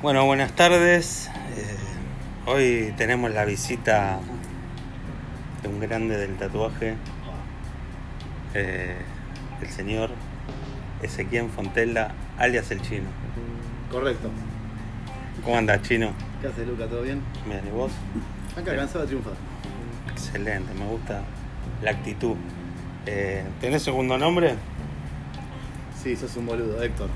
Bueno, buenas tardes. Eh, hoy tenemos la visita de un grande del tatuaje, eh, el señor Ezequiel Fontella, alias el chino. Correcto. ¿Cómo andas, chino? ¿Qué haces, Luca? ¿Todo bien? Bien, ¿y vos? Acá, cansado de triunfar. Excelente, me gusta la actitud. Eh, ¿Tenés segundo nombre? Sí, sos un boludo, Héctor.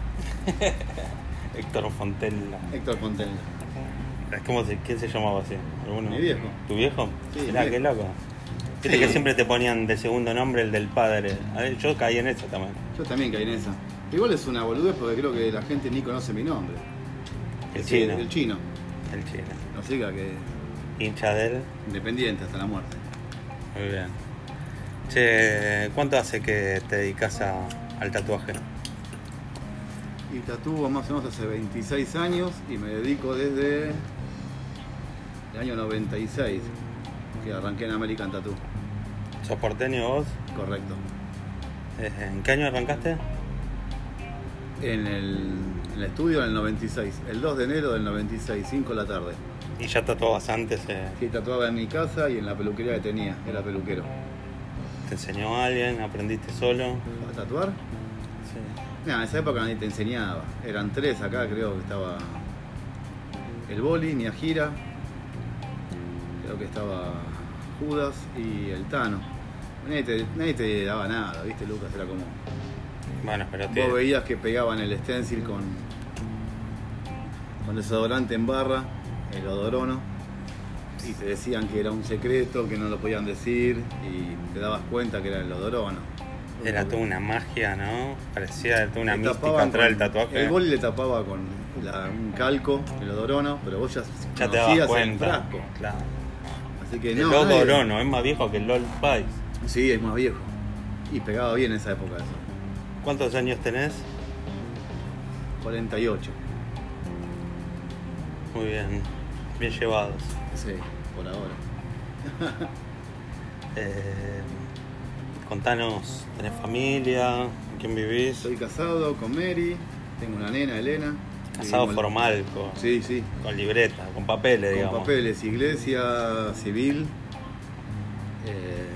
Héctor Fontella. Héctor Fontella. ¿Cómo se, ¿Quién se llamaba así? ¿Alguno? Mi viejo. ¿Tu viejo? Sí, Mirá, qué loco. Viste Sí. que siempre te ponían de segundo nombre el del padre. A ver, yo caí en eso también. Yo también caí en esa. Igual es una boludez porque creo que la gente ni conoce mi nombre. El Sí, chino. El chino. El chino. No siga que Hincha de él. independiente hasta la muerte. Muy bien. Che, ¿cuánto hace que te dedicas a- al tatuaje? Y tatúo más o menos hace 26 años y me dedico desde el año 96, que arranqué en American Tattoo. ¿Sos porteño vos? Correcto. Eh, ¿En qué año arrancaste? En el, en el estudio en el 96, el 2 de enero del 96, 5 de la tarde. Y ya tatuabas antes. eh, Sí, tatuaba en mi casa y en la peluquería que tenía, era peluquero. ¿Te enseñó alguien? ¿Aprendiste solo? ¿A tatuar? No, en esa época nadie te enseñaba. Eran tres acá, creo que estaba el Boli, Gira, creo que estaba Judas y el Tano. Nadie te, nadie te daba nada, ¿viste, Lucas? Era como. Bueno, pero te... Vos veías que pegaban el stencil con, con desodorante en barra, el odorono, y te decían que era un secreto, que no lo podían decir, y te dabas cuenta que era el odorono. Era toda una magia, ¿no? Parecía toda una Le mística del con- tatuaje. El boli le tapaba con la- un calco, el odorono, pero vos ya, ya te dabas el cuenta. frasco. Claro. Así que El no. Lodo nadie- Orono es más viejo que el LOL Spice. Sí, es más viejo. Y pegaba bien en esa época eso. ¿Cuántos años tenés? 48. Muy bien, bien llevados. Sí, por ahora. Eh, contanos, ¿tenés familia? ¿Con quién vivís? Estoy casado con Mary, tengo una nena, Elena. Casado Vivimos- formal, con, Sí, sí. con libreta, con papeles, Con digamos. papeles, iglesia, civil. Eh,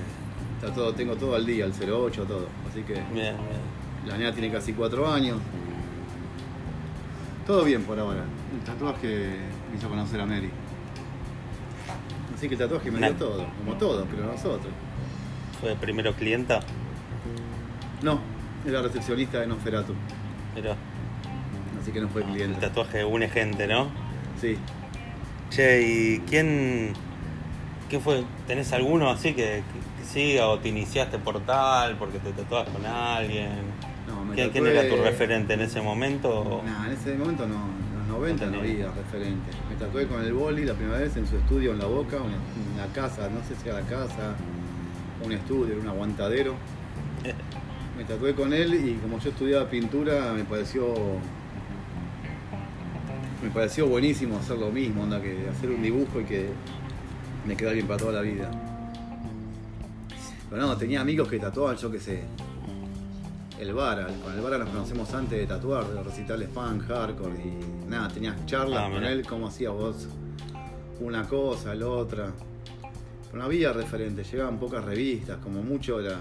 está todo, tengo todo al día, el 08, todo. Así que Bien, bien. la nena tiene casi cuatro años. Todo bien por ahora. El tatuaje me hizo conocer a Mary. Así que el tatuaje me dio todo, como todos, pero nosotros. ¿Fue primero clienta? No, era recepcionista de Nosferatu, Pero así que no fue el cliente. tatuaje une gente, ¿no? Sí, Che, ¿y quién, quién fue? ¿Tenés alguno así que, que- siga o te iniciaste por tal porque te tatuabas con alguien? no, me ¿Quién, quién era tu referente en ese momento? Nah, en ese momento no, en los 90 no, No había referente. Me tatué con el boli la primera vez en su estudio en la boca, una, una casa, no sé si era la casa, un estudio, era un aguantadero. Me tatué con él y como yo estudiaba pintura me pareció me pareció buenísimo hacer lo mismo, onda que hacer un dibujo y que me quedara bien para toda la vida. Pero no, tenía amigos que tatuaban, yo qué sé, el Vara, con el Vara nos conocemos antes de tatuar, de los recitales punk, hardcore y nada, tenías charlas Ah, con él, cómo hacías vos una cosa, la otra. No había referentes, llegaban pocas revistas, como mucho era,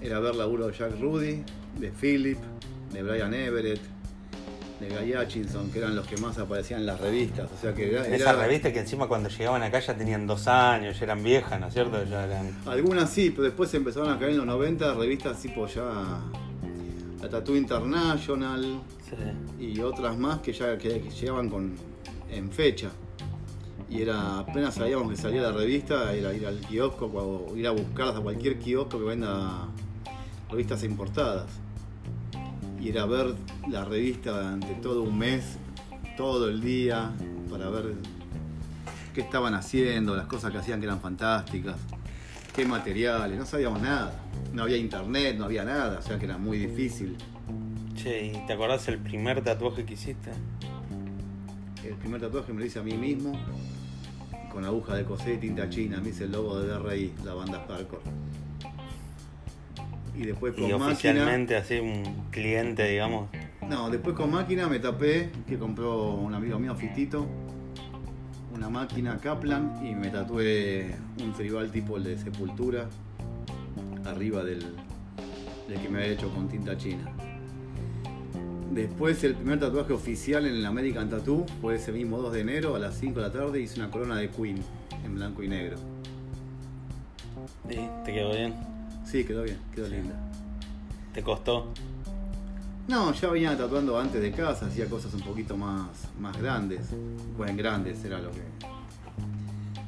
era ver laburo de Jack Rudy, de Philip, de Brian Everett, de Guy Hutchinson, que eran los que más aparecían en las revistas. O sea que era, esas revistas que encima cuando llegaban acá ya tenían dos años, ya eran viejas, ¿no es cierto? Ya eran... Algunas sí, pero después empezaron a caer en los 90 revistas tipo ya la Tattoo International sí. y otras más que ya que, que llegaban con en fecha. Y era apenas sabíamos que salía la revista, era ir al kiosco o ir a buscarlas a cualquier kiosco que venda revistas importadas. Y era ver la revista durante todo un mes, todo el día, para ver qué estaban haciendo, las cosas que hacían que eran fantásticas, qué materiales, no sabíamos nada. No había internet, no había nada, o sea que era muy difícil. Che, ¿y te acordás el primer tatuaje que hiciste? El primer tatuaje me lo hice a mí mismo, con aguja de coser y tinta china. Me hice el logo de DRI, la banda hardcore. y después con Y máquina. oficialmente así un cliente, digamos. No, después con máquina me tapé, que compró un amigo mío, Fitito, una máquina Kaplan y me tatué un tribal tipo el de Sepultura arriba del, del que me había hecho con tinta china. Después el primer tatuaje oficial en el American Tattoo fue ese mismo 2 de enero a las 5 de la tarde hice una corona de Queen en blanco y negro. ¿Te quedó bien? Sí, quedó bien, quedó linda. ¿Te costó? No, ya venía tatuando antes de casa, hacía cosas un poquito más, más grandes. Bueno, grandes era lo que.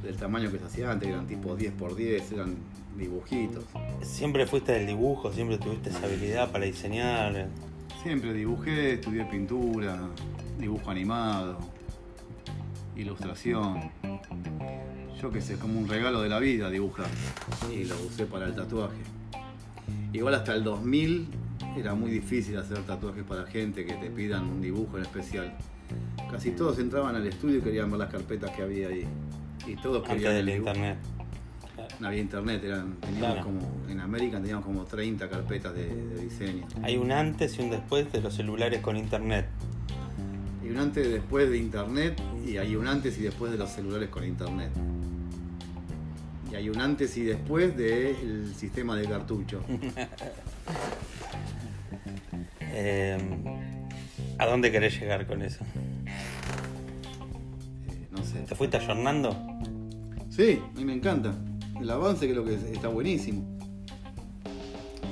del tamaño que se hacía antes, eran tipo 10 x 10, eran dibujitos. ¿Siempre fuiste del dibujo? ¿Siempre tuviste esa habilidad para diseñar? Siempre dibujé, estudié pintura, dibujo animado, ilustración. Yo qué sé, como un regalo de la vida dibujar. Y lo usé para el tatuaje. Igual hasta el 2000 era muy difícil hacer tatuajes para gente que te pidan un dibujo en especial. Casi todos entraban al estudio y querían ver las carpetas que había ahí. Y todos Antes querían del el dibujo. internet. No había internet, eran, teníamos Claro. como, en América teníamos como 30 carpetas de, de diseño. Hay un antes y un después de los celulares con internet. Y un antes y después de internet y hay un antes y después de los celulares con internet. Y hay un antes y después del sistema de cartucho. Eh, ¿A dónde querés llegar con eso? Eh, no sé. ¿Te fuiste ayornando? Sí, a mí me encanta. El avance creo que es- está buenísimo.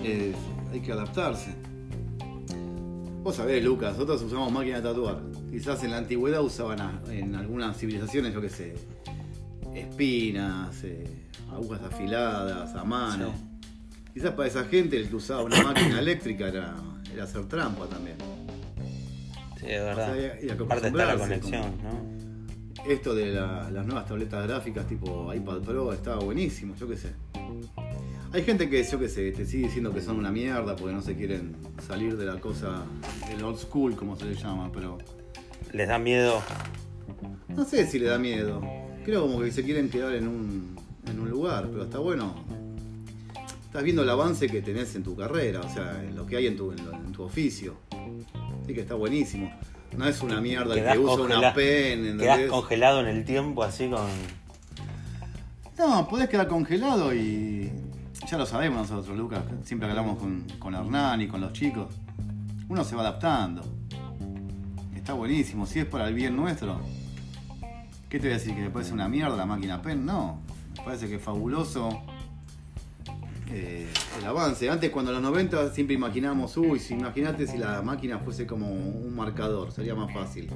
Es- hay que adaptarse. Vos sabés, Lucas, nosotros usamos máquinas de tatuar. Quizás en la antigüedad usaban a- en algunas civilizaciones, yo qué sé, espinas, eh, agujas afiladas a mano. Quizás para esa gente el que usaba una máquina eléctrica era, era hacer trampa también. Sí, es verdad. O sea, y- y Aparte está la conexión, ¿no? Esto de la- las nuevas tabletas gráficas tipo iPad Pro estaba buenísimo, yo qué sé. Hay gente que, yo qué sé, te sigue diciendo que son una mierda porque no se quieren salir de la cosa del old school, como se le llama, pero ¿Les da miedo? no sé si le da miedo. Creo como que se quieren quedar en un, en un lugar, pero está bueno. Estás viendo el avance que tenés en tu carrera, o sea, en lo que hay en tu, en lo- en tu oficio. Así que está buenísimo. No es una mierda el que usa una pen, Quedás congelado en el tiempo así con... No, podés quedar congelado y ya lo sabemos nosotros, Lucas. Siempre que hablamos con, con Hernán y con los chicos, uno se va adaptando. Está buenísimo. Si es para el bien nuestro, ¿qué te voy a decir? ¿Que me parece una mierda la máquina pen? No, me parece que es fabuloso eh, el avance. Antes, cuando en los 90 siempre imaginábamos, uy, si imagínate si la máquina fuese como un marcador, sería más fácil.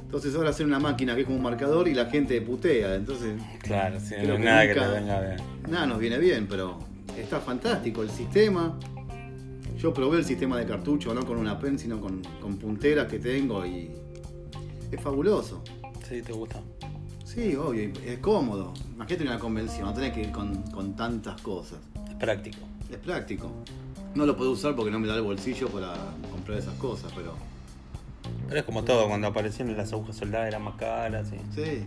Entonces ahora hacer una máquina que es como un marcador y la gente putea. Entonces Claro, sí, no que nada nunca- que te venga bien. Nada, nos viene bien, pero está fantástico el sistema. Yo probé el sistema de cartucho, no con una pen, sino con, con punteras que tengo y es fabuloso. Sí, te gusta. Sí, obvio, es cómodo. Imagínate una convención, no tenés que ir con, con tantas cosas. Es práctico. Es práctico. No lo puedo usar porque no me da el bolsillo para comprar esas cosas, pero Pero es como todo, cuando aparecieron las agujas soldadas eran más caras y sí.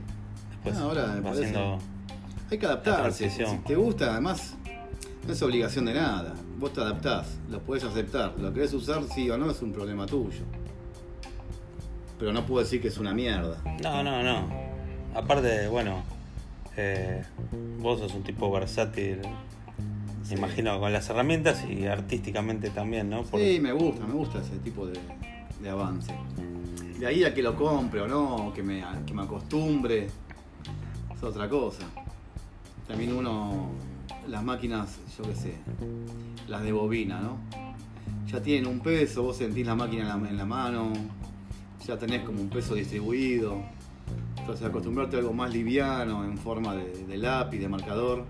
después Ah, ahora me va parece- haciendo... Hay que adaptarse. Si te gusta, además, no es obligación de nada. Vos te adaptás, lo podés aceptar. Lo querés usar, sí o no, es un problema tuyo. Pero no puedo decir que es una mierda. No, no, no. Aparte, bueno, eh, vos sos un tipo versátil, Sí. imagino, con las herramientas y artísticamente también, ¿no? Por- Sí, me gusta, me gusta ese tipo de, de avance. De ahí a que lo compre o no, que me, que me acostumbre, es otra cosa. También uno, las máquinas, yo qué sé, las de bobina, ¿no? Ya tienen un peso, vos sentís la máquina en la, en la mano, ya tenés como un peso distribuido. Entonces acostumbrarte a algo más liviano, en forma de, de lápiz, de marcador.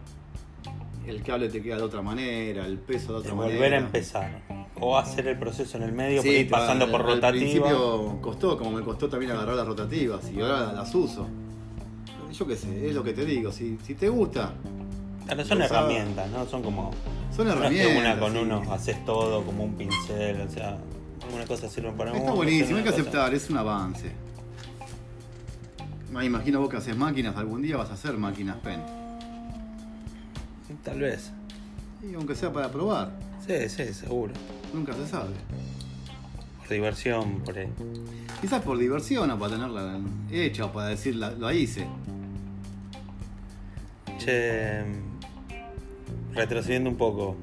El cable te queda de otra manera, el peso de de otra volver manera. a empezar. O hacer el proceso en el medio, Sí, por ir pasando por al rotativa. principio costó, como me costó también agarrar las rotativas y ahora las uso. Yo qué sé, es lo que te digo, si, si te gusta, Claro, son herramientas, ¿no? Son como. son herramientas. una con sí. uno haces todo como un pincel, o sea, alguna cosa sirve para uno. Está buenísimo, hay que cosa- aceptar, es un avance. Me imagino vos que haces máquinas, algún día vas a hacer máquinas pen. Tal vez. Y aunque sea para probar. Sí, sí, seguro. Nunca se sabe. Por diversión, por ahí. Quizás por diversión o para tenerla hecha o para decir la- lo hice. Che, retrocediendo un poco,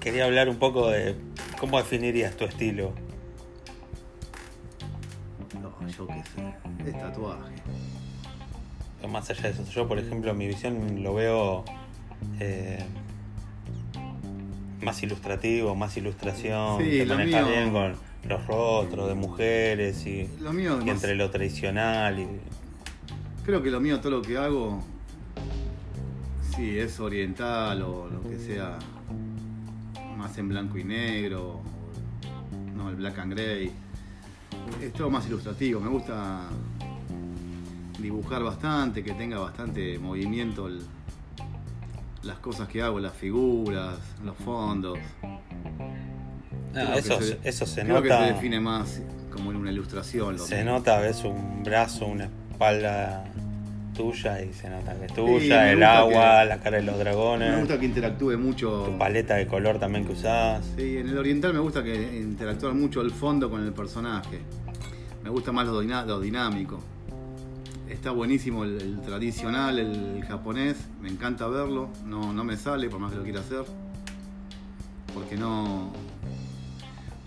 quería hablar un poco de cómo definirías tu estilo. No, yo qué sé. Es tatuaje. Más allá de eso, yo por ejemplo, mi visión lo veo eh, más ilustrativo, más ilustración, Sí, te lo manejas mío- bien con los rostros de mujeres y, Lo mío es y más- entre lo tradicional y Creo que lo mío, todo lo que hago, sí, es oriental o lo que sea, más en blanco y negro, no, el black and gray. Es todo más ilustrativo, me gusta dibujar bastante, que tenga bastante movimiento el- las cosas que hago, las figuras, los fondos. Ah, eso, se- eso se creo nota. que se define más como en una ilustración. lo Se mío. nota, ves un brazo, una espalda tuya y se nota que es tuya, me el agua, que- la cara de los Me dragones, gusta que interactúe mucho. tu paleta de color también que usás. Sí, en el oriental me gusta que interactúa mucho el fondo con el personaje. Me gusta más lo dinámico. Está buenísimo el, el tradicional, el japonés. Me encanta verlo. No, no me sale por más que lo quiera hacer. Porque no.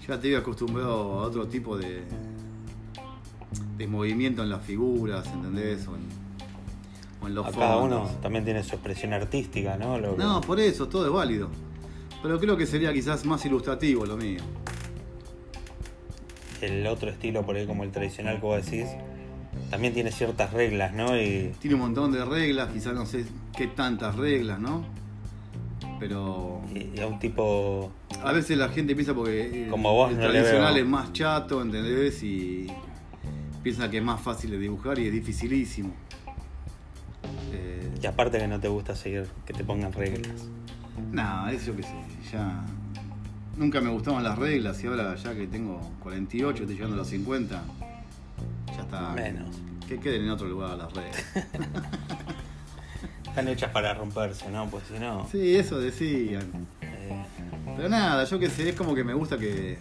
Ya estoy acostumbrado a otro tipo de. de movimiento en las figuras, ¿entendés? O en, o en los A cada uno fondos. también tiene su expresión artística, ¿no? Lo No, por eso, todo es válido. Pero creo que sería quizás más ilustrativo lo mío. el otro estilo por ahí como el tradicional que vos decís, también tiene ciertas reglas, ¿no? Y Tiene un montón de reglas, quizás no sé qué tantas reglas, ¿no? Pero y a un tipo a veces la gente piensa porque el, Como vos el no le tradicional veo. es más chato, ¿entendés? Y piensa que es más fácil de dibujar y es dificilísimo. Eh, y aparte que no te gusta seguir que te pongan reglas. Nada, eso qué sé, ya nunca me gustaban las reglas y ahora ya que tengo 48, estoy llegando a los 50, ya está. Menos. Que queden en otro lugar las reglas. Están hechas para romperse, ¿no? Pues si no. Sí, eso decían. eh, Pero nada, yo qué sé, es como que me gusta que.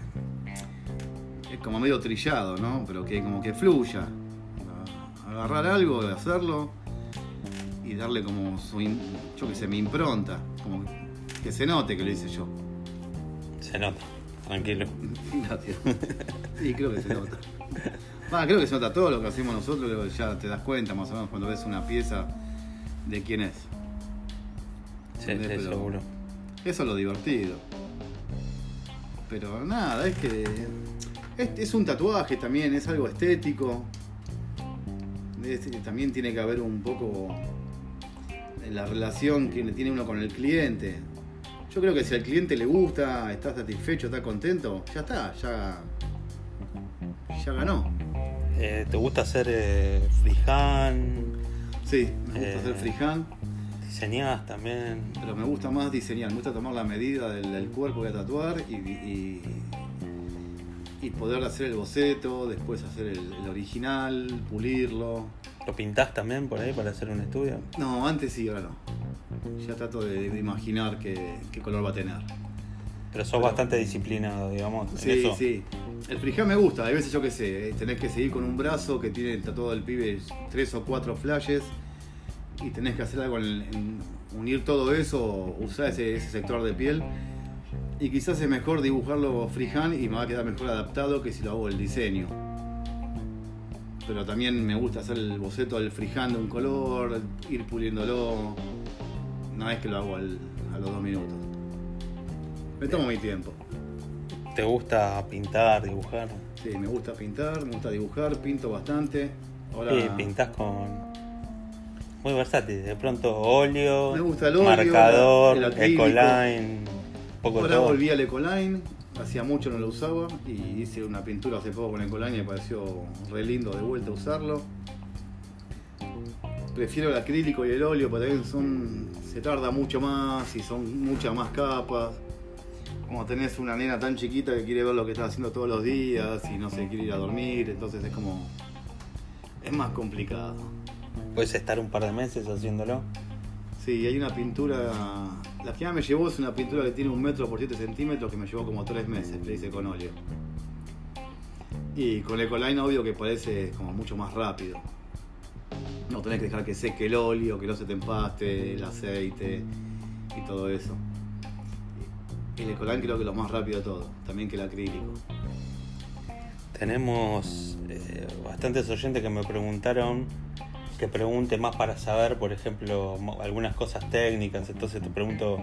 Es como medio trillado, ¿no? Pero que como que fluya. Agarrar algo, hacerlo y darle como su. in- yo qué sé, mi impronta. Como que se note que lo hice yo. se nota, tranquilo. Gracias. Sí, creo que se nota. Va, creo que se nota todo lo que hacemos nosotros, ya te das cuenta más o menos cuando ves una pieza de quién es. Sí, sí, Pero- seguro. Eso es lo divertido. Pero nada, es que. Es, es un tatuaje también, es algo estético. Es- también tiene que haber un poco la relación que tiene uno con el cliente. Yo creo que si al cliente le gusta, está satisfecho, está contento, ya está, ya. Ya ganó. Eh, ¿Te gusta hacer eh, freehand? Sí, me gusta Eh. hacer freehand, ¿Diseñás también? pero me gusta más diseñar, me gusta tomar la medida del, del cuerpo que voy a tatuar y, y, y poder hacer el boceto, después hacer el, el original, pulirlo. ¿Lo pintás también por ahí para hacer un estudio? No, antes sí, ahora no. Ya trato de, de imaginar qué, qué color va a tener. Pero sos bastante disciplinado, digamos. en Sí, eso. sí. El freehand me gusta, hay veces yo qué sé, eh, tenés que seguir con un brazo que tiene tatuado el pibe tres o cuatro flashes y tenés que hacer algo en, en unir todo eso, usar ese, ese sector de piel y quizás es mejor dibujarlo freehand y me va a quedar mejor adaptado que si lo hago el diseño. Pero también me gusta hacer el boceto del freehand de un color, ir puliéndolo. No es que lo hago al- a los dos minutos. Me tomo mi tiempo. ¿Te gusta pintar, dibujar? Sí, me gusta pintar, me gusta dibujar, pinto bastante. Ahora Sí, pintás con. Muy versátil. De pronto óleo, Me gusta el óleo, marcador, el acrílico. ecoline, poco ahora todo. volví al Ecoline, hacía mucho no lo usaba y hice una pintura hace poco con Ecoline y me pareció re lindo de vuelta usarlo. Prefiero el acrílico y el óleo, porque también son. se tarda mucho más y son muchas más capas. Como tenés una nena tan chiquita que quiere ver lo que estás haciendo todos los días y no se quiere ir a dormir, entonces es como. es más complicado. Puedes estar un par de meses haciéndolo. Sí, hay una pintura. La que me llevó es una pintura que tiene un metro por 7 centímetros que me llevó como 3 meses, le hice con óleo. Y con Ecoline, obvio que parece como mucho más rápido. No tenés que dejar que seque el óleo, que no se te empaste, el aceite y todo eso. El Ecoline creo que lo más rápido de todo, también que el acrílico. Tenemos eh, bastantes oyentes que me preguntaron que pregunte más para saber, por ejemplo, algunas cosas técnicas. Entonces te pregunto,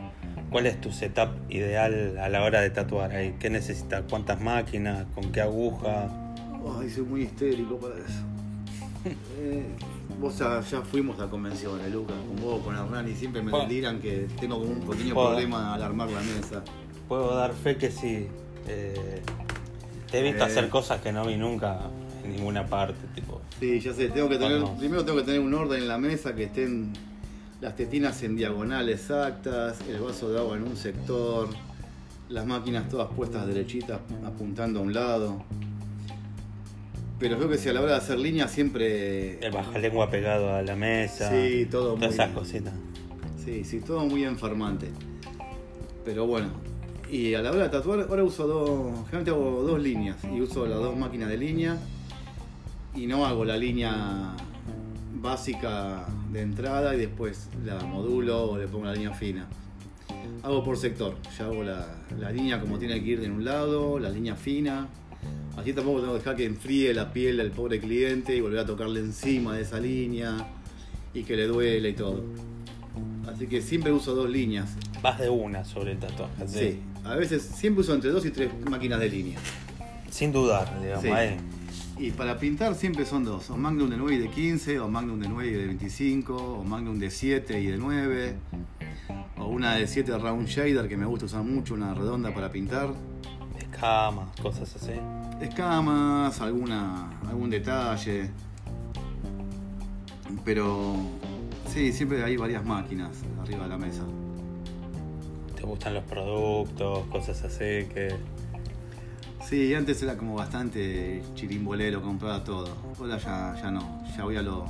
¿cuál es tu setup ideal a la hora de tatuar? ¿Qué necesitas? ¿Cuántas máquinas? ¿Con qué aguja? Ay, soy muy histérico para eso. Eh, vos ya, ya fuimos a convenciones, Lucas, con vos, con Hernán, y siempre me Puedo- dirán que tengo como un pequeño Puedo- problema al armar la mesa. Puedo dar fe que sí. eh, te he visto Eh. hacer cosas que no vi nunca en ninguna parte. Tipo, Sí, ya sé, tengo que tener, primero tengo que tener un orden en la mesa que estén las tetinas en diagonal exactas, el vaso de agua en un sector, las máquinas todas puestas derechitas apuntando a un lado. Pero creo que si a la hora de hacer líneas siempre... el bajalengua pegado a la mesa. Sí, todo Todas muy- esas cositas. Sí, sí, todo muy enfermante. Pero bueno, y a la hora de tatuar, ahora uso dos, generalmente hago dos líneas y uso las dos máquinas de línea y no hago la línea básica de entrada y después la modulo o le pongo la línea fina. Hago por sector, ya hago la, la línea como tiene que ir de un lado, la línea fina. Así tampoco tengo que dejar que enfríe la piel del pobre cliente y volver a tocarle encima de esa línea y que le duele y todo. Así que siempre uso dos líneas. Vas de una sobre el tatuaje. Sí. sí. A veces siempre uso entre dos y tres máquinas de línea. Sin dudar, digamos. Sí. ahí. Y para pintar siempre son dos, o Magnum de 9 y de 15, o Magnum de 9 y de 25, o Magnum de 7 y de 9, o una de 7 round shader que me gusta usar mucho, una redonda para pintar. Escamas, cosas así. Escamas, alguna, algún detalle. Pero sí, siempre hay varias máquinas arriba de la mesa. ¿Te gustan los productos, cosas así que... Sí, antes era como bastante chirimbolero, compraba todo. Ahora ya, ya no, ya voy a lo,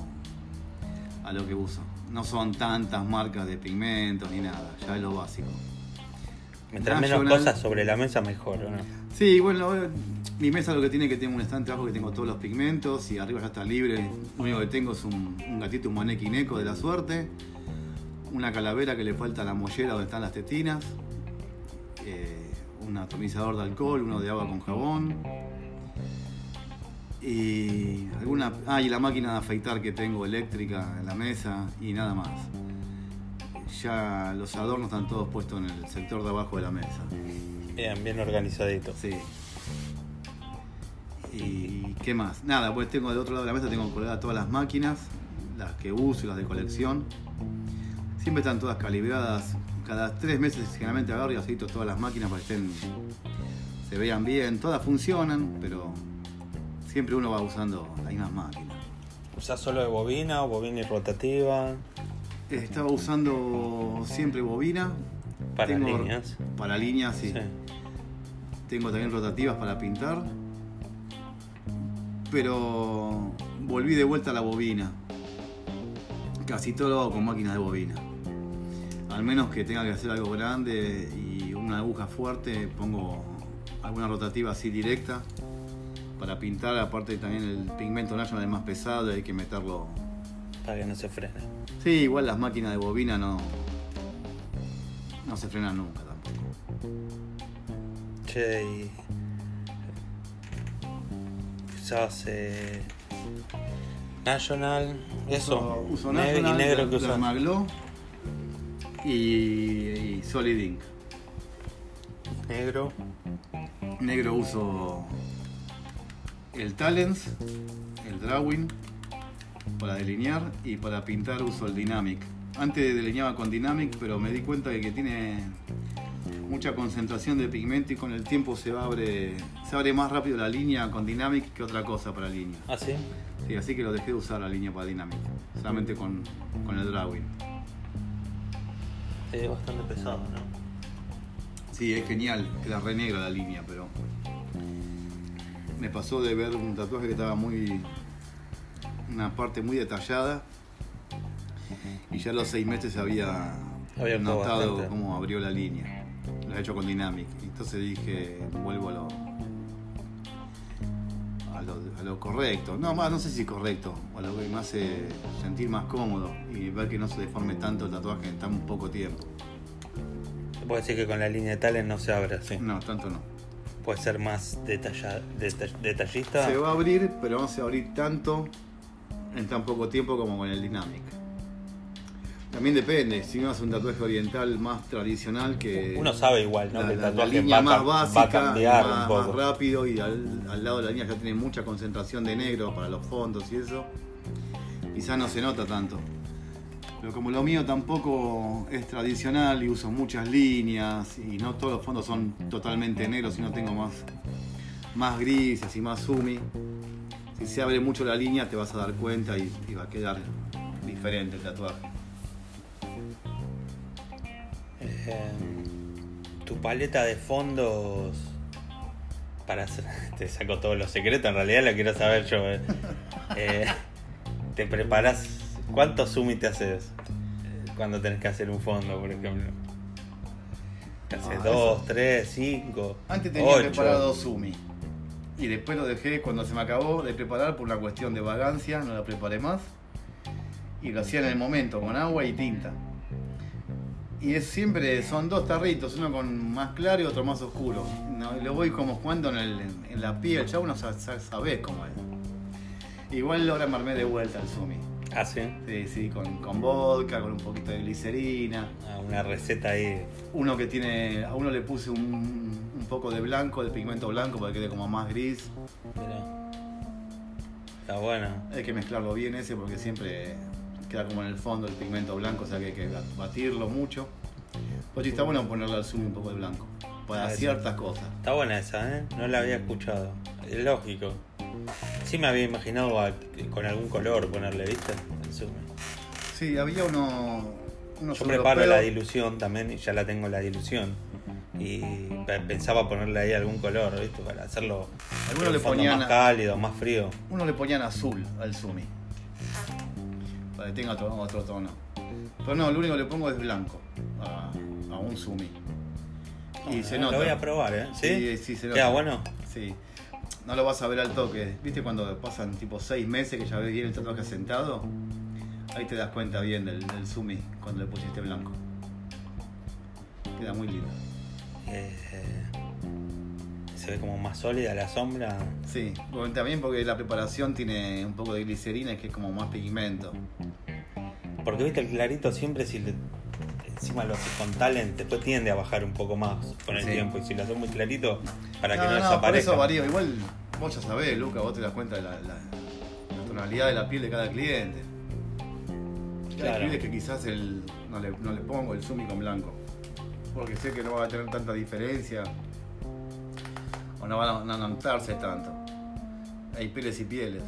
a lo que uso. No son tantas marcas de pigmentos ni nada, ya es lo básico. Mientras menos cosas sobre la mesa, mejor, ¿o no? Sí, bueno, mi mesa lo que tiene que tengo un estante abajo que tengo todos los pigmentos y arriba ya está libre. Lo único que tengo es un, un gatito, un manequineco de la suerte, una calavera que le falta la mollera donde están las tetinas, eh, un atomizador de alcohol, uno de agua con jabón y alguna. Ah, la máquina de afeitar que tengo eléctrica en la mesa y nada más. Ya los adornos están todos puestos en el sector de abajo de la mesa. Bien, bien organizadito. Sí. ¿Y qué más? Nada, pues tengo del otro lado de la mesa tengo colgadas todas las máquinas, las que uso y las de colección. Siempre están todas calibradas. Cada tres meses generalmente agarro y aceito todas las máquinas para que estén, se vean bien. Todas funcionan, pero siempre uno va usando las mismas máquinas. ¿Usás solo de bobina o bobina y rotativa? Estaba usando siempre bobina. Para Tengo- líneas. Para líneas, sí. Sí. Tengo también rotativas para pintar. Pero volví de vuelta a la bobina. Casi todo lo hago con máquinas de bobina. Al menos que tenga que hacer algo grande y una aguja fuerte, pongo alguna rotativa así directa para pintar. Aparte también el pigmento national es más pesado y hay que meterlo. Para que no se frene. Sí, igual las máquinas de bobina no, no se frenan nunca tampoco. Che, y... ¿Usás eh, National? Eso. Uso Ne- National, y negro que usás. Dermaglow y, y Solid Ink. Negro. Negro uso el Talents, el Drawing para delinear y para pintar uso el Dynamic. Antes delineaba con Dynamic, pero me di cuenta de que tiene mucha concentración de pigmento y con el tiempo se abre, se abre más rápido la línea con Dynamic que otra cosa para línea. ¿Ah, sí? Sí, así que lo dejé de usar la línea para Dynamic, solamente con, con el Drawing. Es bastante pesado, ¿no? Sí, es genial, queda re negra la línea, pero me pasó de ver un tatuaje que estaba muy. una parte muy detallada Y ya a los seis meses había, Había notado bastante. cómo abrió la línea. Lo ha hecho con Dynamic. Entonces dije, vuelvo a lo, a lo, a lo correcto. No, más, no sé si correcto, a lo que me hace sentir más cómodo y ver que no se deforme tanto el tatuaje en tan poco tiempo. Puede decir que con la línea de tales no se abre así. No, tanto no. Puede ser más detalla- detallista. Se va a abrir, pero no se va a abrir tanto en tan poco tiempo como con el Dynamic. También depende, si uno hace un tatuaje oriental más tradicional que... Uno sabe igual, ¿no? la, que el la línea va, más cam- va a básica, cambiar más, un poco. más rápido y al, al lado de la línea ya tiene mucha concentración de negro para los fondos y eso. Quizás no se nota tanto. Pero como lo mío tampoco es tradicional y uso muchas líneas y no todos los fondos son totalmente negros, sino tengo más, más grises y más sumi. Si se abre mucho la línea te vas a dar cuenta y, y va a quedar diferente el tatuaje. Eh, tu paleta de fondos para te saco todos los secretos, en realidad lo quiero saber yo. eh. Eh, te preparas, ¿cuántos sumi te haces cuando tenés que hacer un fondo, por ejemplo? ¿Te haces Ah, dos, eso. tres, cinco, Antes tenía ocho? preparado sumi. Y después lo dejé cuando se me acabó de preparar por una cuestión de vagancia, no la preparé más. Y lo hacía en el momento, con agua y tinta. Y es siempre, son dos tarritos, uno con más claro y otro más oscuro. No, lo voy como jugando en, el- en la piel, ya uno sa- sa- sabe cómo es. Igual ahora me armé de vuelta el sumi. Ah, sí. Sí, sí, con, con vodka, con un poquito de glicerina. Ah, una receta ahí. Uno que tiene, a uno le puse un, un poco de blanco, de pigmento blanco para que quede como más gris. Mirá. Está bueno. Hay que mezclarlo bien ese porque siempre queda como en el fondo el pigmento blanco, o sea que hay que batirlo mucho. Pues sí, está bueno ponerle al zoom un poco de blanco, para ciertas cosas. Está buena esa, ¿eh? No la había escuchado. Es lógico. Sí me había imaginado a- con algún color ponerle, ¿viste? El zoom. Sí, había uno... unos Yo preparo la dilución también y ya la tengo la dilución. Y pe- pensaba ponerle ahí algún color, ¿viste? Para hacerlo Algunos un le fondo ponían más cálido, más frío. Uno le ponían azul al Sumi. Para que tenga otro, otro tono. Pero no, lo único que le pongo es blanco a, a un Sumi. Y se lo nota. voy a probar, ¿eh? ¿Sí? Sí, sí, se ¿Queda nota. bueno? Sí. No lo vas a ver al toque. ¿Viste cuando pasan tipo seis meses que ya ves bien el tatuaje sentado? Ahí te das cuenta bien del, del Sumi cuando le pusiste blanco. Queda muy lindo. Eh, se ve como más sólida la sombra. Sí, también porque la preparación tiene un poco de glicerina que es como más pigmento. Porque viste el clarito siempre si le, encima lo haces con talent, después tiende a bajar un poco más con el Sí. tiempo. Y si lo haces muy clarito, para que no, desaparezca. eso varía. Igual vos ya sabés, Luca, vos te das cuenta de la, la- la tonalidad de la piel de cada cliente. Hay Claro. clientes que quizás el, no, le, no le pongo el Sumi con blanco. Porque sé que no va a tener tanta diferencia. O no van a, notarse tanto. Hay pieles y pieles.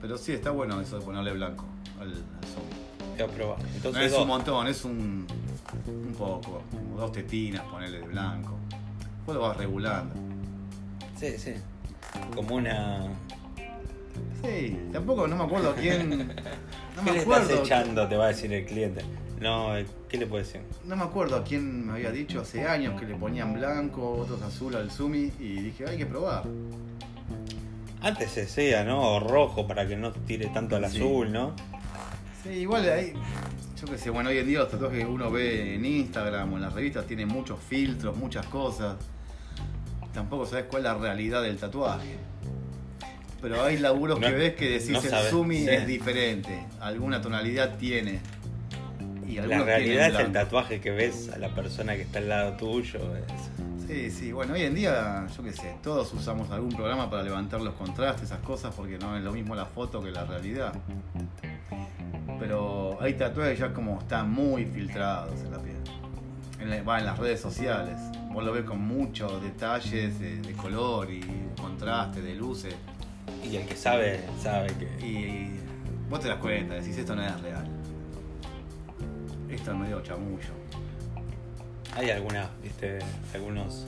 Pero sí, está bueno eso de ponerle blanco al, al Sumi. Voy a probar. No es dos. un montón, es un, un poco. Como dos tetinas, ponerle de blanco. Vos lo vas regulando. Sí, sí. Como una. Sí, tampoco no me acuerdo quién. No ¿Qué me le estás echando? Te va a decir el cliente. No, eh, ¿qué le puedo decir? No me acuerdo a quién me había dicho hace años que le ponían blanco, otros azul al Sumi y dije, hay que probar. Antes se sea, ¿no? O rojo para que no tire tanto al Sí. azul, ¿no? Sí, igual ahí, yo qué sé, bueno, hoy en día los tatuajes que uno ve en Instagram o en las revistas tienen muchos filtros, muchas cosas. Tampoco sabes cuál es la realidad del tatuaje. Pero hay laburos No- que ves que decís no el Sumi sí. es diferente, alguna tonalidad tiene. Y La realidad es el tatuaje que ves a la persona que está al lado tuyo. es- Sí, sí, bueno, hoy en día, yo qué sé, todos usamos algún programa para levantar los contrastes, esas cosas, porque no es lo mismo la foto que la realidad. Pero hay tatuajes ya como están muy filtrados en la piel. En la- va en las redes sociales. Vos lo ves con muchos detalles de, de color y contraste, de luces. Y el que sabe, sabe que. Y vos te das cuenta, decís esto no es real. Esto es medio chamullo. Hay algunas, viste, algunos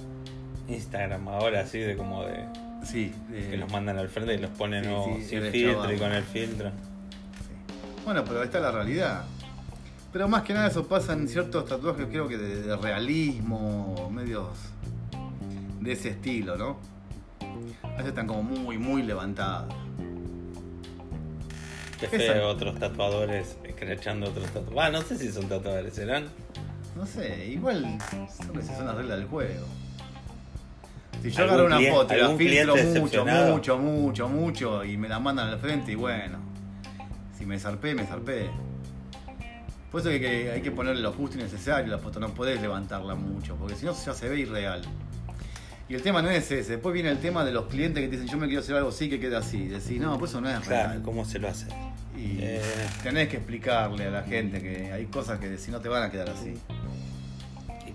Instagram ahora así de como de. Sí, de- que los mandan al frente y los ponen Sí, ¿no? sí, sin filtro chaval. y con el filtro. Bueno, pero está la realidad. Pero más que nada eso pasa en ciertos tatuajes, creo que de, de realismo, medios de ese estilo, ¿no? A veces están como muy, muy levantados. Qué Esa- feo otros tatuadores escrachando otros tatuadores. Ah, no sé si son tatuadores, ¿serán? No sé, igual son que son las reglas del juego. Si yo ¿Algún agarro una foto y la filtro mucho, mucho, mucho, mucho y me la mandan al frente y bueno, si me zarpé, me zarpé. Por eso que, hay que ponerle lo justo y necesario la foto, no podés levantarla mucho, porque si no ya se ve irreal. Y el tema no es ese, después viene el tema de los clientes que te dicen yo me quiero hacer algo así que quede así. Decís, no, pues eso no es Claro, real. ¿cómo se lo hace? Y Eh. tenés que explicarle a la gente que hay cosas que si no te van a quedar así.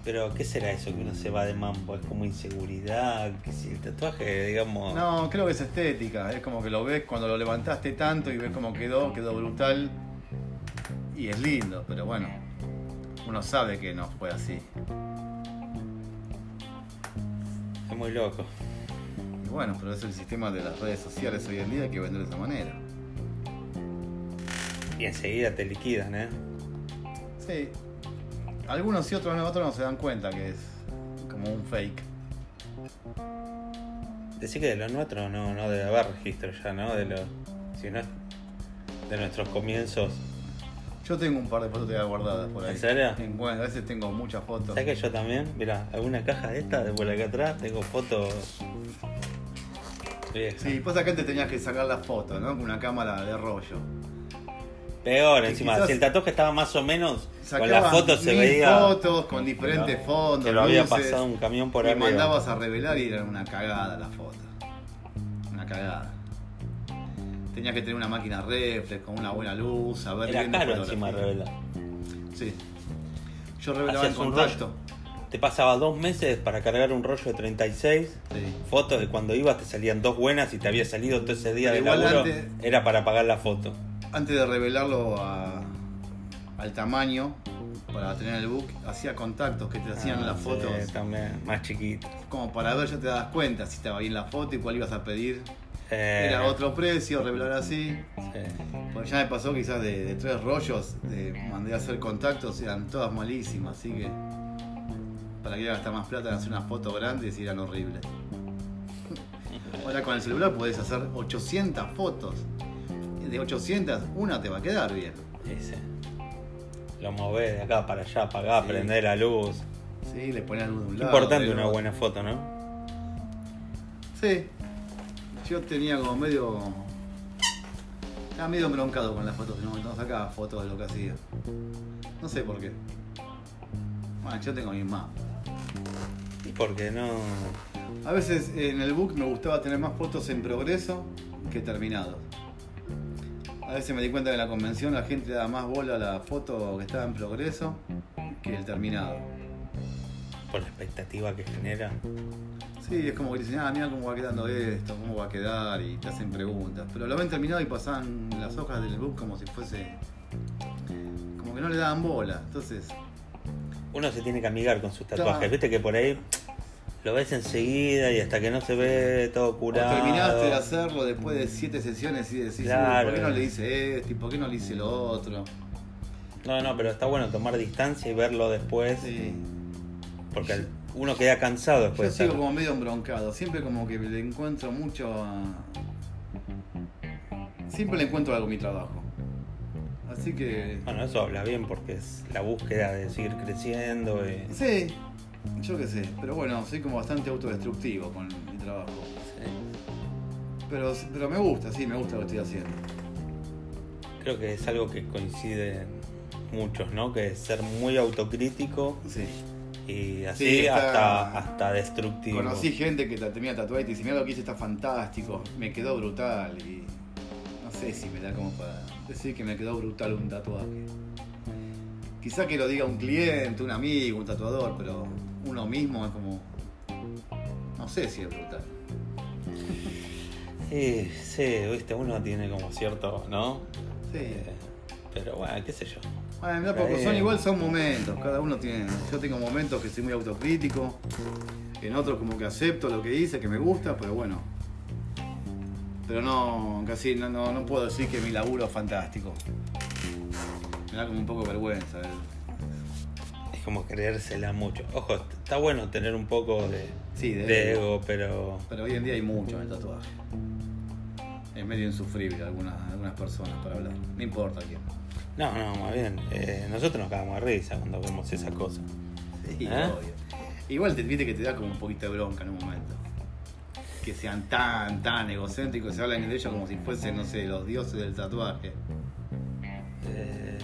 Pero, ¿qué será eso que uno se va de mambo? ¿Es como inseguridad? Que si el tatuaje, digamos. No, creo que es estética. Es como que lo ves cuando lo levantaste tanto y ves cómo quedó, quedó brutal. Y es lindo, pero bueno, uno sabe que no fue así. Es muy loco. Y bueno, pero es el sistema de las redes sociales hoy en día que vender de esa manera. Y enseguida te liquidan, ¿eh? Sí. Algunos sí, otros no, otros no se dan cuenta que es como un fake. Decir que de lo nuestro no, no debe haber registro ya, ¿no? De lo, si no es de nuestros comienzos. Yo tengo un par de fotos guardadas por ahí. ¿En serio? En- Bueno, a veces tengo muchas fotos. ¿Sabes que yo también? Mira, alguna caja de esta, de por acá atrás, tengo fotos. viejas. Sí, pasa que antes tenías que sacar las fotos, ¿no? Con una cámara de rollo. Peor, Que encima, si el tatuaje estaba más o menos, con Sacabas las fotos se veía fotos con diferentes que lo- fondos. que lo había luces, pasado un camión por y arriba. mandabas a revelar y era una cagada la foto. Una cagada. Tenías que tener una máquina reflex con una buena luz, saber Era bien caro encima revelar. Sí. Yo revelaba en contacto. Te pasaba dos meses para cargar un rollo de 36 Sí. fotos de cuando ibas te salían dos buenas y te había salido todo ese día de Pero laburo, antes- era para pagar la foto. Antes de revelarlo a- al tamaño para tener el book, hacía contactos que te hacían Ah, las sí, fotos también, más chiquitas. como para ver, ya te das cuenta si estaba bien la foto y cuál ibas a pedir. Eh, Era otro precio, revelar así. sí. Pues ya me pasó quizás de, de tres rollos, de, mandé a hacer contactos, eran todas malísimas, así que para que gastar más plata en hacer unas fotos grandes y eran horribles. Ahora con el celular podés hacer 800 fotos. De 800, una te va a quedar bien. Ese. Lo movés de acá para allá, apagás, Sí. prendés la luz. Sí, le ponen luz de un lado. Importante una buena foto, ¿no? Sí. Yo tenía como medio. Estaba medio embroncado con las fotos, no, no sacaba fotos de lo que hacía. No sé por qué. Bueno, yo tengo mis mapas. Y porque no. A veces en el book me gustaba tener más fotos en progreso que terminados. A veces me di cuenta que en la convención la gente da más bola a la foto que estaba en progreso que el terminado. Por la expectativa que genera. Sí, es como que dicen, ah, mira cómo va quedando esto, cómo va a quedar, y te hacen preguntas. Pero lo ven terminado y pasaban las hojas del book como si fuese. como que no le daban bola. Entonces, Uno se tiene que amigar con sus tatuajes. Claro. Viste que por ahí lo ves enseguida y hasta que no se ve todo o curado. terminaste de hacerlo después de siete sesiones y decís, "Uy, Claro. ¿por qué no le hice esto? ¿Y por qué no le hice lo otro? No, no, pero está bueno tomar distancia y verlo después. Sí. Porque uno queda cansado Yo después de sigo como medio embroncado, siempre como que le encuentro mucho a... Siempre le encuentro algo a mi trabajo. Así que... Bueno, eso habla bien porque es la búsqueda de seguir creciendo. Y... Sí, yo qué sé, pero bueno, soy como bastante autodestructivo con mi trabajo. Sí. Pero, pero me gusta, sí, me gusta lo que estoy haciendo. Creo que es algo que coincide muchos, ¿no? Que es ser muy autocrítico Sí. Y así Sí, está- hasta, hasta destructivo. Conocí gente que tenía tatuaje y te dice, mira lo que hice está fantástico, me quedó brutal y no sé si me da como para decir que me quedó brutal un tatuaje. Quizá que lo diga un cliente, un amigo, un tatuador, pero uno mismo es como... No sé si es brutal. Sí, sí, viste, uno tiene como cierto, ¿no? Sí. Eh, pero bueno, qué sé yo. Bueno, mirá, porque Eh. son igual, son momentos, cada uno tiene... Yo tengo momentos que soy muy autocrítico, en otros como que acepto lo que hice, que me gusta, pero bueno. Pero no, casi no, no, no puedo decir que mi laburo es fantástico. Me da como un poco vergüenza. eh. Es como creérsela mucho. Ojo, está bueno tener un poco de, Sí, de de ego. ego, pero Pero hoy en día hay mucho en el tatuaje. Es medio insufrible algunas, algunas personas para hablar. No importa quién. No, no, más bien. eh, nosotros nos cagamos de risa cuando vemos esas cosas. Sí, ¿Eh? obvio. Igual te viste que te da como un poquito de bronca en un momento. Que sean tan, tan egocéntricos, se hablan de ellos como si fuesen, no sé, los dioses del tatuaje. Eh,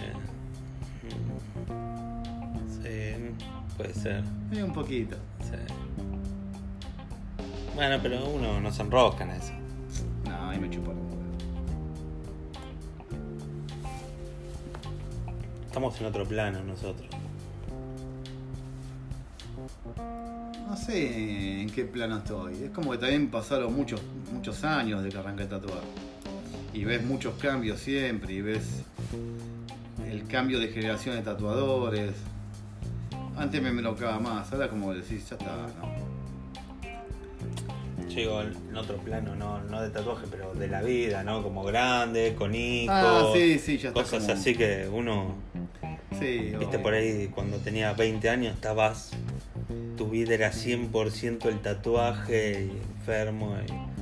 sí, puede ser. Eh, un poquito. sí. Bueno, pero uno no se enrosca en eso. No, ahí me chuparon Estamos en otro plano nosotros. No sé en qué plano estoy. Es como que también pasaron muchos, muchos años de que arranqué a tatuar. Y ves muchos cambios siempre, y ves el cambio de generación de tatuadores. Antes me enrocaba más, ahora como decís, ya está, ¿no? Llego en otro plano, no, no de tatuaje, pero de la vida, ¿no? Como grande, con hijos. Ah, sí, sí, ya está Cosas como- así que uno, Sí, viste, obvio. por ahí cuando tenía 20 años estabas, tu vida era 100% el tatuaje y enfermo y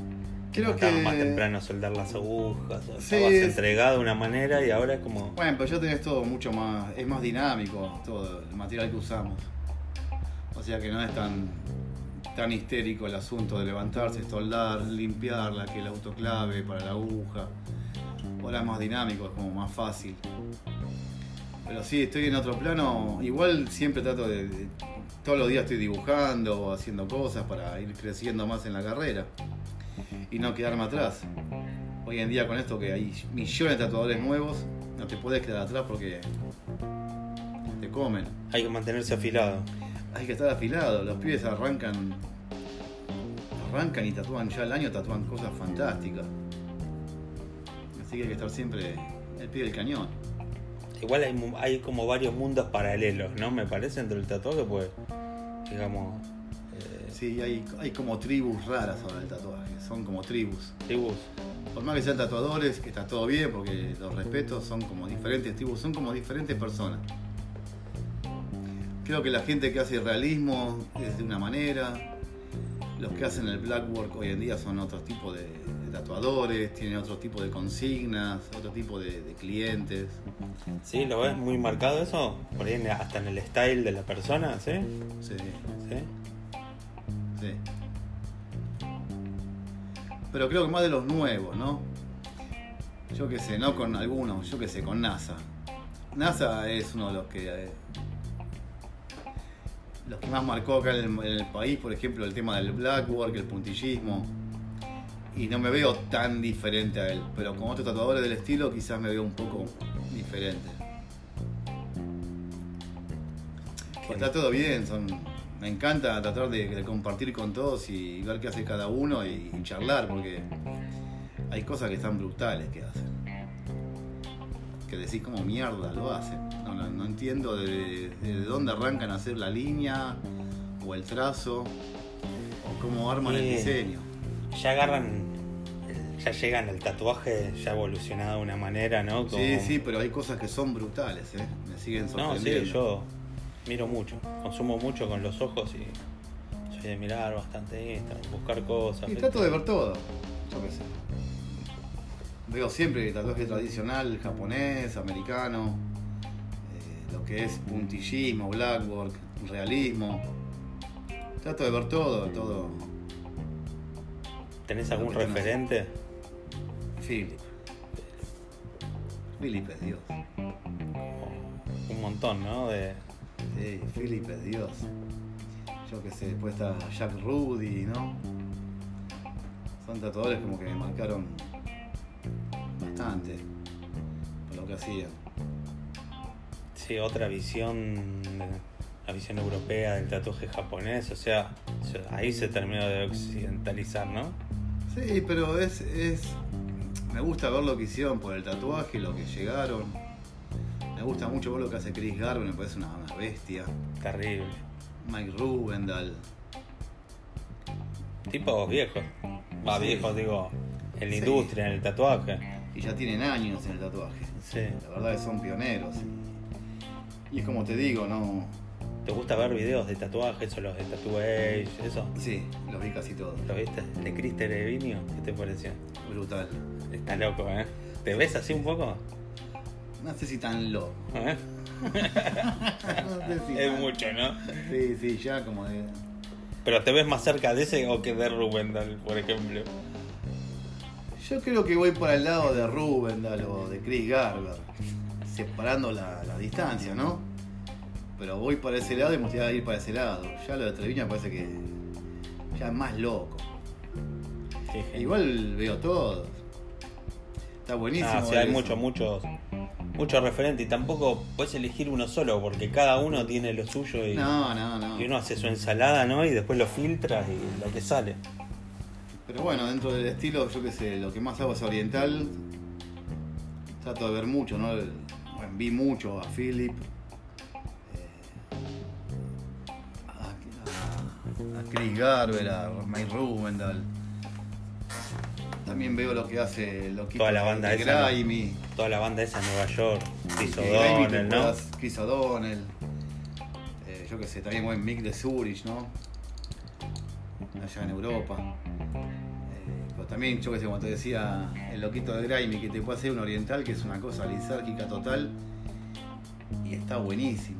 Creo que- más temprano a soldar las agujas, o Sí, estabas es- entregado de una manera y ahora es como... Bueno, pero ya tenés todo mucho más, es más dinámico todo el material que usamos. O sea que no es tan, tan histérico el asunto de levantarse, soldar, limpiarla, que el autoclave para la aguja. Ahora es más dinámico, es como más fácil. Pero sí, estoy en otro plano. Igual siempre trato de, de- todos los días estoy dibujando o haciendo cosas para ir creciendo más en la carrera y no quedarme atrás. Hoy en día con esto que hay millones de tatuadores nuevos, no te puedes quedar atrás porque te comen. Hay que mantenerse afilado. Hay que estar afilado, los pibes arrancan arrancan y tatúan ya al año, tatúan cosas fantásticas. Así que hay que estar siempre al pie del cañón. Igual hay, como varios mundos paralelos, ¿no? Me parece, entre el tatuaje, pues, digamos, eh, Sí, hay, hay como tribus raras ahora el tatuaje, son como tribus. tribus. Por más que sean tatuadores, que está todo bien, porque los respetos son como diferentes tribus, son como diferentes personas. Creo que la gente que hace realismo es de una manera, los que hacen el black work hoy en día son otro tipo de, de tatuadores, tienen otro tipo de consignas, otro tipo de, de clientes. ¿Sí? ¿Lo ves muy marcado eso? Por ahí hasta en el style de la persona, ¿sí? Sí, ¿Sí? sí. Pero creo que más de los nuevos, ¿no? Yo qué sé, no con algunos, yo qué sé, con NASA. NASA es uno de los que eh, los que más marcó acá en el, en el país, por ejemplo, el tema del black work, el puntillismo. Y no me veo tan diferente a él, pero con otros tatuadores del estilo quizás me veo un poco diferente. Está todo bien, son, me encanta tratar de, de compartir con todos y ver qué hace cada uno y, y charlar, porque hay cosas que están brutales que hacen. Que decís como mierda lo hacen. No, no- no entiendo de, de dónde arrancan a hacer la línea o el trazo o cómo arman el Sí. diseño. Ya agarran, el- ya llegan al tatuaje ya evolucionado de una manera, ¿no? Como- Sí, sí, pero hay cosas que son brutales, ¿eh? Me siguen No, sorprendiendo. sí, yo miro mucho, consumo mucho con los ojos y soy de mirar bastante Instagram, buscar cosas. Y trato de ver todo. Yo qué sé. Veo siempre tatuaje tradicional, japonés, americano, eh, lo que es puntillismo, blackwork, realismo. Trato de ver todo, todo. ¿Tenés algún referente? Philip. Philip es Dios. Un montón, ¿no? De, Sí, Philip es Dios. Yo qué sé, después está Jack Rudy, ¿no? Son tatuadores como que me marcaron bastante por lo que hacían. Sí, otra visión, la visión europea del tatuaje japonés, o sea, se- ahí se terminó de occidentalizar, ¿no? Sí, pero es, es. Me gusta ver lo que hicieron por el tatuaje, lo que llegaron. Me gusta mucho ver lo que hace Chris Garvey, me parece una, una bestia. Terrible. Mike Rubendal. Tipos viejos. Va, Sí. viejos, digo, en la Sí. industria, en el tatuaje. y ya tienen años en el tatuaje. Sí. La verdad que son pioneros. Y es como te digo, no. ¿Te gusta ver videos de tatuajes o los de Tattoo? ¿Eso? Sí, los vi casi todos. ¿Lo viste? ¿De Crister Evinio? ¿Qué te pareció? Brutal. Está loco, ¿eh? ¿Te ves así un poco? No sé si tan loco. ¿Eh? No sé si Es tan- mucho, ¿no? Sí, sí, ya como de. Pero te ves más cerca de ese o que de Rubendal, por ejemplo. Yo creo que voy por el lado de Rubendal o de Chris Garber, separando la, la distancia, ¿no? Pero voy para ese lado y me gustaría ir para ese lado. Ya lo de Treviño me parece que ya es más loco. Igual veo todos. Está buenísimo. Ah, sí, ver hay muchos, muchos, muchos referentes y tampoco puedes elegir uno solo porque cada uno tiene lo suyo y, No, no, no. y uno hace su ensalada, ¿no? Y después lo filtra y lo que sale. Pero bueno, dentro del estilo, yo qué sé, lo que más hago es oriental. Trato de ver mucho, ¿no? El- vi mucho a Philip. eh, a, a- Chris Garber, a Mike Rubendal. También veo lo que hace lo Toda la banda de esa. Grimy. Toda la banda esa en Nueva York, Chris Que O'Donnell, ¿no? Chris O'Donnell. Eh, yo qué sé, también buen Mick de Zurich, ¿no? Allá en Europa. También, yo qué sé, como te decía, el loquito de Grimy, que te puede hacer un oriental, que es una cosa lisérgica total. Y está buenísimo.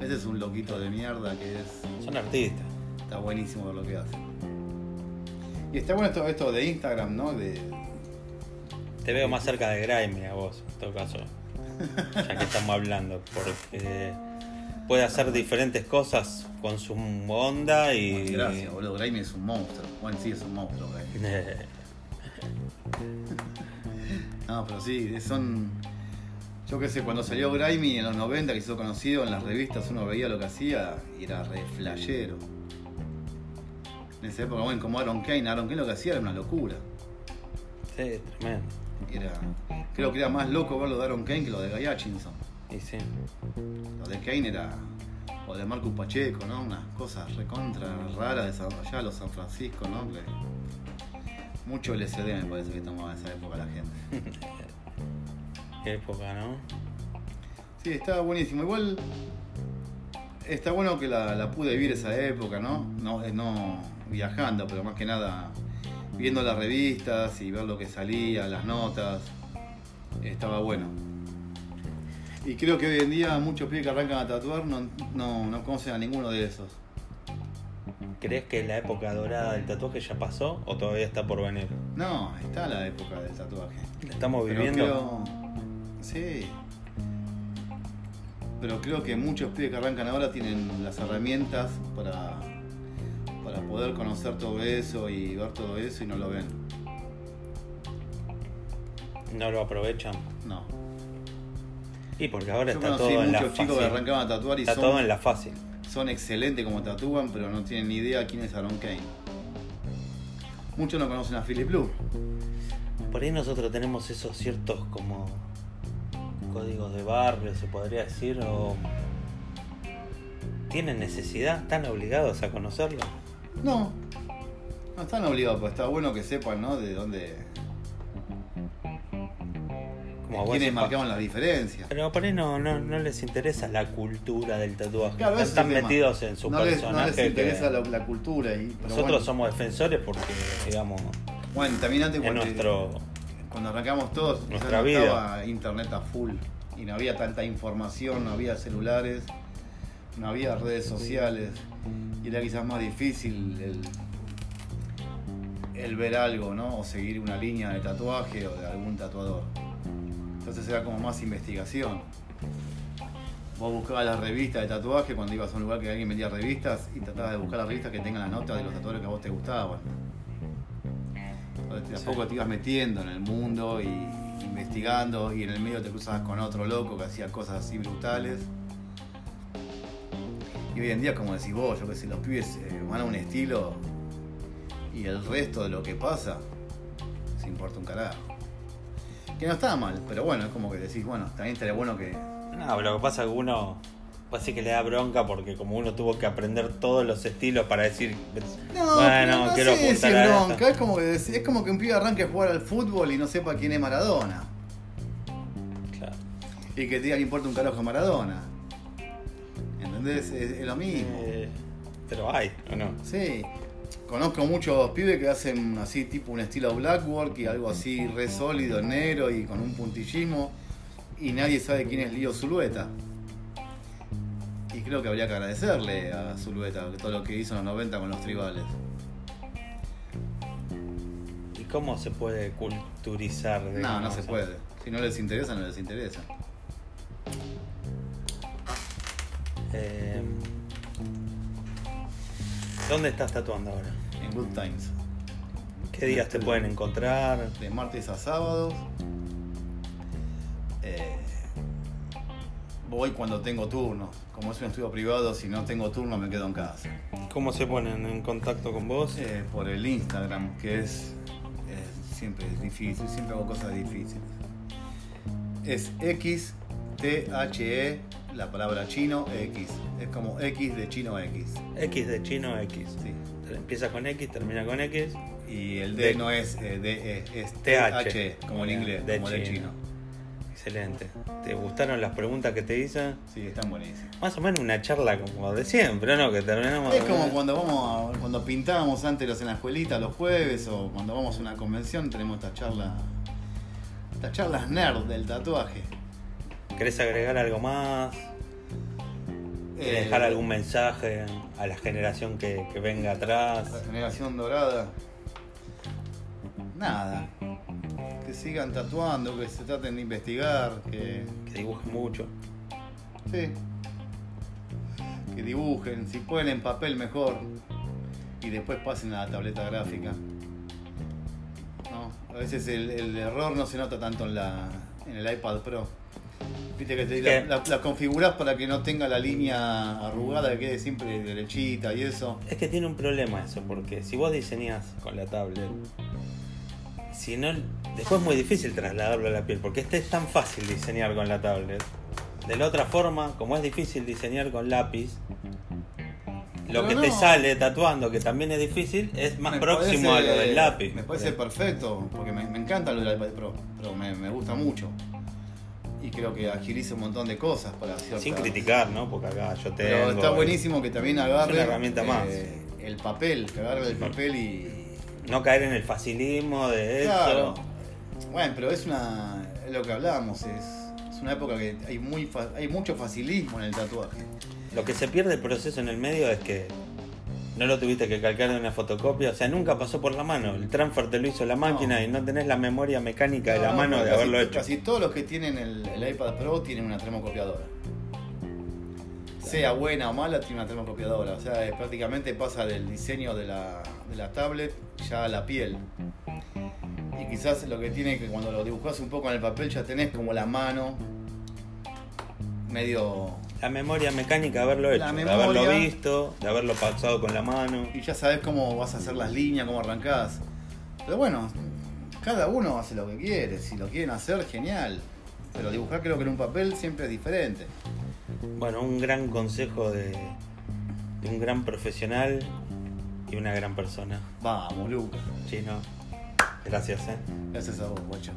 Ese es un loquito de mierda que es. Son artistas. Está buenísimo ver lo que hace. Y está bueno esto, esto de Instagram, ¿no? De, Te veo más cerca de Grimy a vos, en todo caso. Ya que estamos hablando, porque puede hacer diferentes cosas con su onda y. Gracias, boludo. Grimy es un monstruo. Bueno, sí, es un monstruo. No, pero sí, son. Yo qué sé, cuando salió Grimy en los 90, que se hizo conocido en las revistas, uno veía lo que hacía y era re flashero. En esa época, bueno, como Aaron Kane, Aaron Kane lo que hacía era una locura. sí, tremendo. Era, creo que era más loco verlo de Aaron Kane que lo de Guy Hutchinson. Y sí. Lo de Kane era. O de Marcus Pacheco, ¿no? Unas cosas recontra raras de San- allá los San Francisco, ¿no? Que mucho LSD me parece que tomaba en esa época la gente. Qué época, ¿no? Sí, estaba buenísimo. Igual está bueno que la, la pude vivir esa época, ¿no? No, eh, no viajando, pero más que nada viendo las revistas y ver lo que salía, las notas. Estaba bueno. Y creo que hoy en día muchos pibes que arrancan a tatuar no, no, no conocen a ninguno de esos. ¿Crees que la época dorada del tatuaje ya pasó o todavía está por venir? No, está la época del tatuaje. ¿La estamos Pero viviendo? creo- Sí. Pero creo que muchos pibes que arrancan ahora tienen las herramientas para, para poder conocer todo eso y ver todo eso y no lo ven. No lo aprovechan. No. Y porque ahora Yo está conocí todo en la muchos chicos que arrancaban a tatuar y Está son, todo en la fácil. son excelentes como tatúan, pero no tienen ni idea quién es Aaron Kane. Muchos no conocen a Philip Blue. Por ahí nosotros tenemos esos ciertos como códigos de barrio, se podría decir, o tienen necesidad, están obligados a conocerlo. No. No están obligados, pero está bueno que sepan, ¿no? De dónde. Como sepas. marcaban las diferencias. Pero por ahí no, no, no les interesa la cultura del tatuaje. Claro, están metidos en su no les, personaje. no les interesa que la, la cultura. Y, nosotros bueno, somos defensores porque, digamos, Bueno, también antes cuando, nuestro. cuando arrancamos todos, nuestra vida. estaba internet a full. Y no había tanta información, no había celulares, no había redes sociales. Y era quizás más difícil el, el ver algo, ¿no? O seguir una línea de tatuaje o de algún tatuador. Entonces era como más investigación. Vos buscabas las revistas de tatuaje cuando ibas a un lugar que alguien vendía revistas y tratabas de buscar las revistas que tengan las notas de los tatuadores que a vos te gustaban. Entonces, a Sí. poco te ibas metiendo en el mundo y investigando y en el medio te cruzabas con otro loco que hacía cosas así brutales. Y hoy en día, como decís vos, yo que sé, los pibes eh, van a un estilo y el resto de lo que pasa se importa un carajo. Que no está mal, pero bueno, es como que decís, bueno, también estaría bueno que. No, lo que pasa es que uno Así que le da bronca porque como uno tuvo que aprender todos los estilos para decir, No, bueno, no quiero sé apuntar a esto. bronca. Es como, que, es como que un pibe arranque a jugar al fútbol y no sepa quién es Maradona. Claro. Y que te diga que importa un carajo Maradona. ¿Entendés? Es, es lo mismo. Eh, pero hay, ¿o no? Sí. Conozco muchos pibes que hacen así tipo un estilo blackwork y algo así re sólido, negro y con un puntillismo. Y nadie sabe quién es Lío Zulueta. Y creo que habría que agradecerle a Zulueta todo lo que hizo en los 90 con los tribales. ¿Y cómo se puede culturizar? No, digamos, no se puede. Si no les interesa, no les interesa. Eh, ¿Dónde estás tatuando ahora? En Good Times. ¿Qué días te pueden encontrar? De martes a sábados. Eh, voy cuando tengo turno. Como es un estudio privado, si no tengo turno me quedo en casa. ¿Cómo se ponen en contacto con vos? Eh, por el Instagram, que es, es- siempre es difícil, siempre hago cosas difíciles. Es X T H E, la palabra chino X. Es como X de chino X. X de chino X. Sí. Empieza con X, termina con X. Y el D De- no es eh, D E, es TH, como en inglés, de como chino. chino. Excelente. ¿Te gustaron las preguntas que te hice? Sí, están buenísimos. Más o menos una charla como de siempre, ¿no? Que terminamos. Es como cuando vamos a- cuando pintábamos antes los en la escuelita los jueves o cuando vamos a una convención tenemos esta charla estas charlas nerd del tatuaje. ¿Querés agregar algo más? ¿Querés Eh, dejar algún mensaje a la generación que, que venga atrás? La generación dorada. Nada. Que sigan tatuando, que se traten de investigar, que. Que dibujen mucho. Sí. Que dibujen, si pueden en papel mejor. Y después pasen a la tableta gráfica. ¿No? A veces el, el error no se nota tanto en la. en el iPad Pro. Viste que te, la, la- la configurás para que no tenga la línea arrugada, que quede siempre derechita y eso. Es que tiene un problema eso, porque si vos diseñás con la tablet, si no, después es muy difícil trasladarlo a la piel, porque este es tan fácil diseñar con la tablet. De la otra forma, como es difícil diseñar con lápiz, lo que no. te sale tatuando, que también es difícil, es más Me próximo parece- a lo del lápiz. Me parece perfecto, porque me, me encanta lo del iPad Pro, pero me, me gusta mucho. Y creo que agiliza un montón de cosas para ciertas... Sin criticar, ¿no? Porque acá yo tengo. Pero está buenísimo que también agarre una herramienta más. eh, el papel, que agarre el papel y... No caer en el facilismo de eso. Claro. Bueno, pero es una... es lo que hablábamos, es, es una época que hay, muy hay mucho facilismo en el tatuaje. Lo que se pierde el proceso en el medio es que no lo tuviste que calcar de una fotocopia, o sea, nunca pasó por la mano. El transfer te lo hizo la máquina No. y no tenés la memoria mecánica de la No, mano de casi- haberlo hecho. Casi todos los que tienen el, el iPad Pro tienen una termocopiadora. Sea buena o mala, tiene una termocopiadora. O sea, eh, prácticamente pasa del diseño de la, de la tablet ya a la piel. Y quizás lo que tiene que cuando lo dibujas un poco en el papel ya tenés como la mano medio... La memoria mecánica de haberlo hecho, de haberlo visto, de haberlo pasado con la mano. Y ya sabes cómo vas a hacer las líneas, cómo arrancás. Pero bueno, cada uno hace lo que quiere. Si lo quieren hacer, genial. Pero dibujar creo que en un papel siempre es diferente. Bueno, un gran consejo de, de un gran profesional y una gran persona. Vamos, Lucas. Chino, gracias, ¿eh? Gracias a vos, guacho.